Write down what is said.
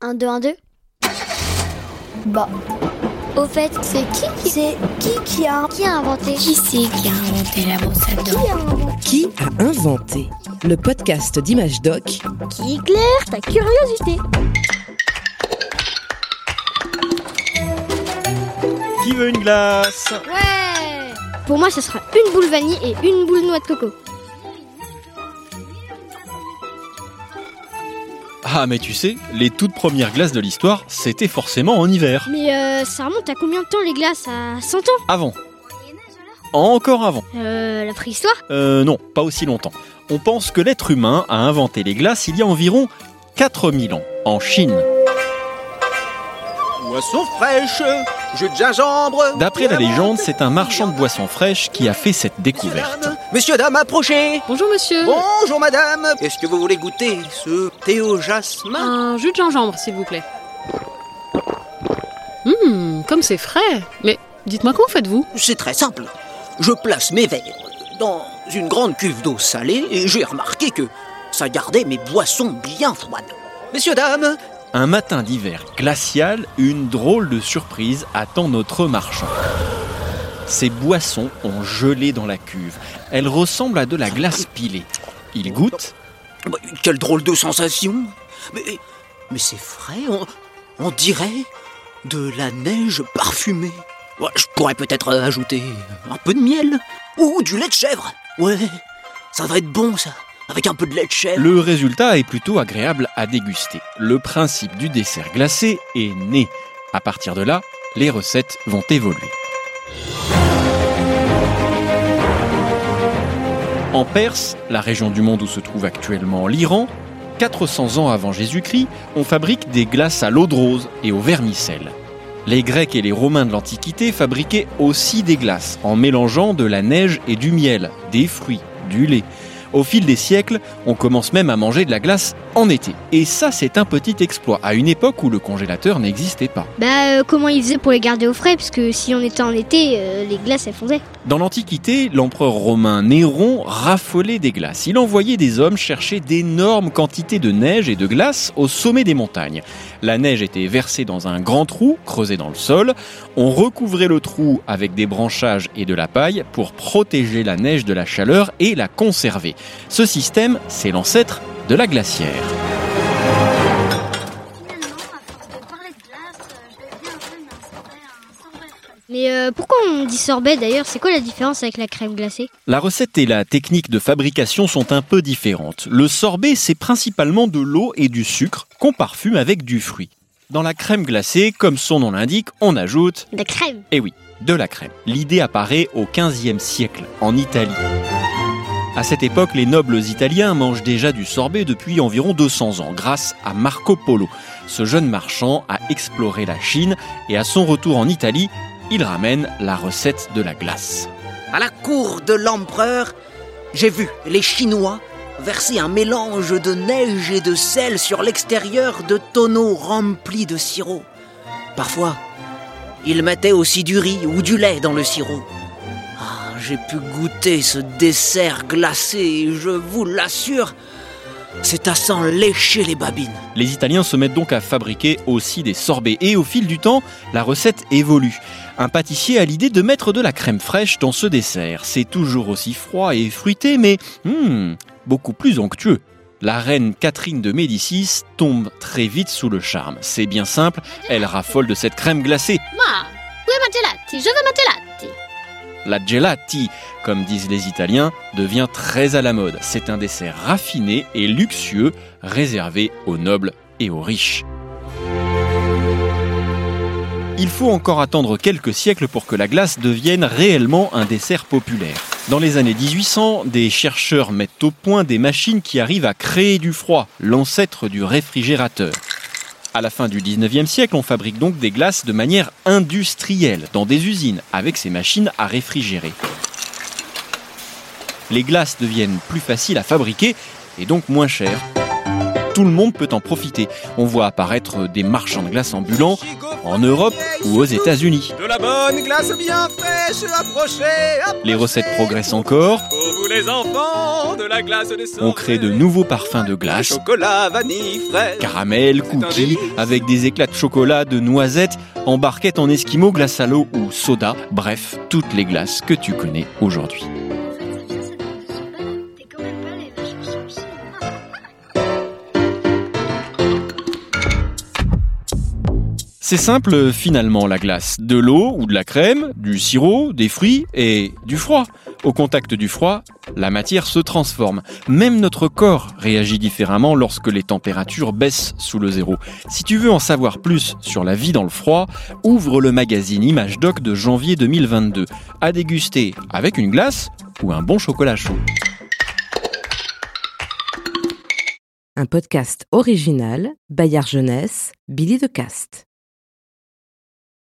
1, 2, 1, 2 Bah. Au fait, c'est qui qui c'est qui qui a qui a inventé? Qui c'est qui a inventé la brosse à qui dents a inventé? Qui a inventé Le podcast d'Image Doc? Qui éclaire ta curiosité? Qui veut une glace? Ouais. Pour moi, ce sera une boule vanille et une boule noix de coco. Ah mais tu sais, les toutes premières glaces de l'histoire, c'était forcément en hiver. Mais euh, ça remonte à combien de temps les glaces? À 100 ans? Avant. Encore avant. Euh, la préhistoire? Euh non, pas aussi longtemps. On pense que l'être humain a inventé les glaces il y a environ 4000 ans, en Chine. Boisson fraîche, jus de gingembre. D'après la légende, c'est un marchand de boissons fraîches qui a fait cette découverte. Messieurs, dames, approchez. Bonjour monsieur. Bonjour madame. Est-ce que vous voulez goûter ce thé au jasmin Un jus de gingembre, s'il vous plaît. Hum, comme c'est frais. Mais dites-moi comment faites-vous? C'est très simple. Je place mes verres dans une grande cuve d'eau salée et j'ai remarqué que ça gardait mes boissons bien froides. Messieurs, dames, Un matin d'hiver glacial, une drôle de surprise attend notre marchand. Ces boissons ont gelé dans la cuve. Elles ressemblent à de la glace pilée. Il goûte quelle drôle de sensation. Mais, c'est frais, on, dirait de la neige parfumée. Je pourrais peut-être ajouter un peu de miel ou du lait de chèvre. Ouais, ça va être bon ça, avec un peu de lait de chèvre. Le résultat est plutôt agréable à déguster. Le principe du dessert glacé est né. À partir de là, les recettes vont évoluer. En Perse, la région du monde où se trouve actuellement l'Iran, 400 ans avant Jésus-Christ, on fabrique des glaces à l'eau de rose et au vermicelle. Les Grecs et les Romains de l'Antiquité fabriquaient aussi des glaces en mélangeant de la neige et du miel, des fruits, du lait. Au fil des siècles, on commence même à manger de la glace en été. Et ça, c'est un petit exploit, à une époque où le congélateur n'existait pas. Bah, euh, comment ils faisaient pour les garder au frais? Parce que si on était en été, euh, les glaces elles fondaient. Dans l'Antiquité, l'empereur romain Néron raffolait des glaces. Il envoyait des hommes chercher d'énormes quantités de neige et de glace au sommet des montagnes. La neige était versée dans un grand trou creusé dans le sol. On recouvrait le trou avec des branchages et de la paille pour protéger la neige de la chaleur et la conserver. Ce système, c'est l'ancêtre de la glacière. Mais euh, pourquoi on dit sorbet d'ailleurs? C'est quoi la différence avec la crème glacée? La recette et la technique de fabrication sont un peu différentes. Le sorbet, c'est principalement de l'eau et du sucre qu'on parfume avec du fruit. Dans la crème glacée, comme son nom l'indique, on ajoute, La crème eh oui, de la crème. L'idée apparaît au XVe siècle, en Italie. À cette époque, les nobles italiens mangent déjà du sorbet depuis environ 200 ans, grâce à Marco Polo. Ce jeune marchand a exploré la Chine et à son retour en Italie, il ramène la recette de la glace. À la cour de l'empereur, j'ai vu les Chinois verser un mélange de neige et de sel sur l'extérieur de tonneaux remplis de sirop. Parfois, ils mettaient aussi du riz ou du lait dans le sirop. J'ai pu goûter ce dessert glacé et je vous l'assure, c'est à s'en lécher les babines. Les Italiens se mettent donc à fabriquer aussi des sorbets et au fil du temps, la recette évolue. Un pâtissier a l'idée de mettre de la crème fraîche dans ce dessert. C'est toujours aussi froid et fruité, mais hmm, beaucoup plus onctueux. La reine Catherine de Médicis tombe très vite sous le charme. C'est bien simple, elle raffole de cette crème glacée. Ma Où est ma gelati Je veux ma gelati La gelati, comme disent les Italiens, devient très à la mode. C'est un dessert raffiné et luxueux, réservé aux nobles et aux riches. Il faut encore attendre quelques siècles pour que la glace devienne réellement un dessert populaire. Dans les années 1800, des chercheurs mettent au point des machines qui arrivent à créer du froid, l'ancêtre du réfrigérateur. À la fin du 19e siècle, on fabrique donc des glaces de manière industrielle, dans des usines, avec ces machines à réfrigérer. Les glaces deviennent plus faciles à fabriquer et donc moins chères. Tout le monde peut en profiter. On voit apparaître des marchands de glace ambulants en Europe ou aux États-Unis. De la bonne glace bien fraîche, approchez, Les recettes progressent encore. Pour vous les enfants de la glace des On crée de nouveaux parfums de glace, Chocolat, vanille, fraise. caramel, cookies, avec des éclats de chocolat, de noisettes, en barquette en esquimau, glace à l'eau ou soda, bref, toutes les glaces que tu connais aujourd'hui. C'est simple finalement la glace. De l'eau ou de la crème, du sirop, des fruits et du froid. Au contact du froid, la matière se transforme. Même notre corps réagit différemment lorsque les températures baissent sous le zéro. Si tu veux en savoir plus sur la vie dans le froid, ouvre le magazine Image Doc de janvier 2022. À déguster avec une glace ou un bon chocolat chaud. Un podcast original, Bayard Jeunesse, Billy de Cast.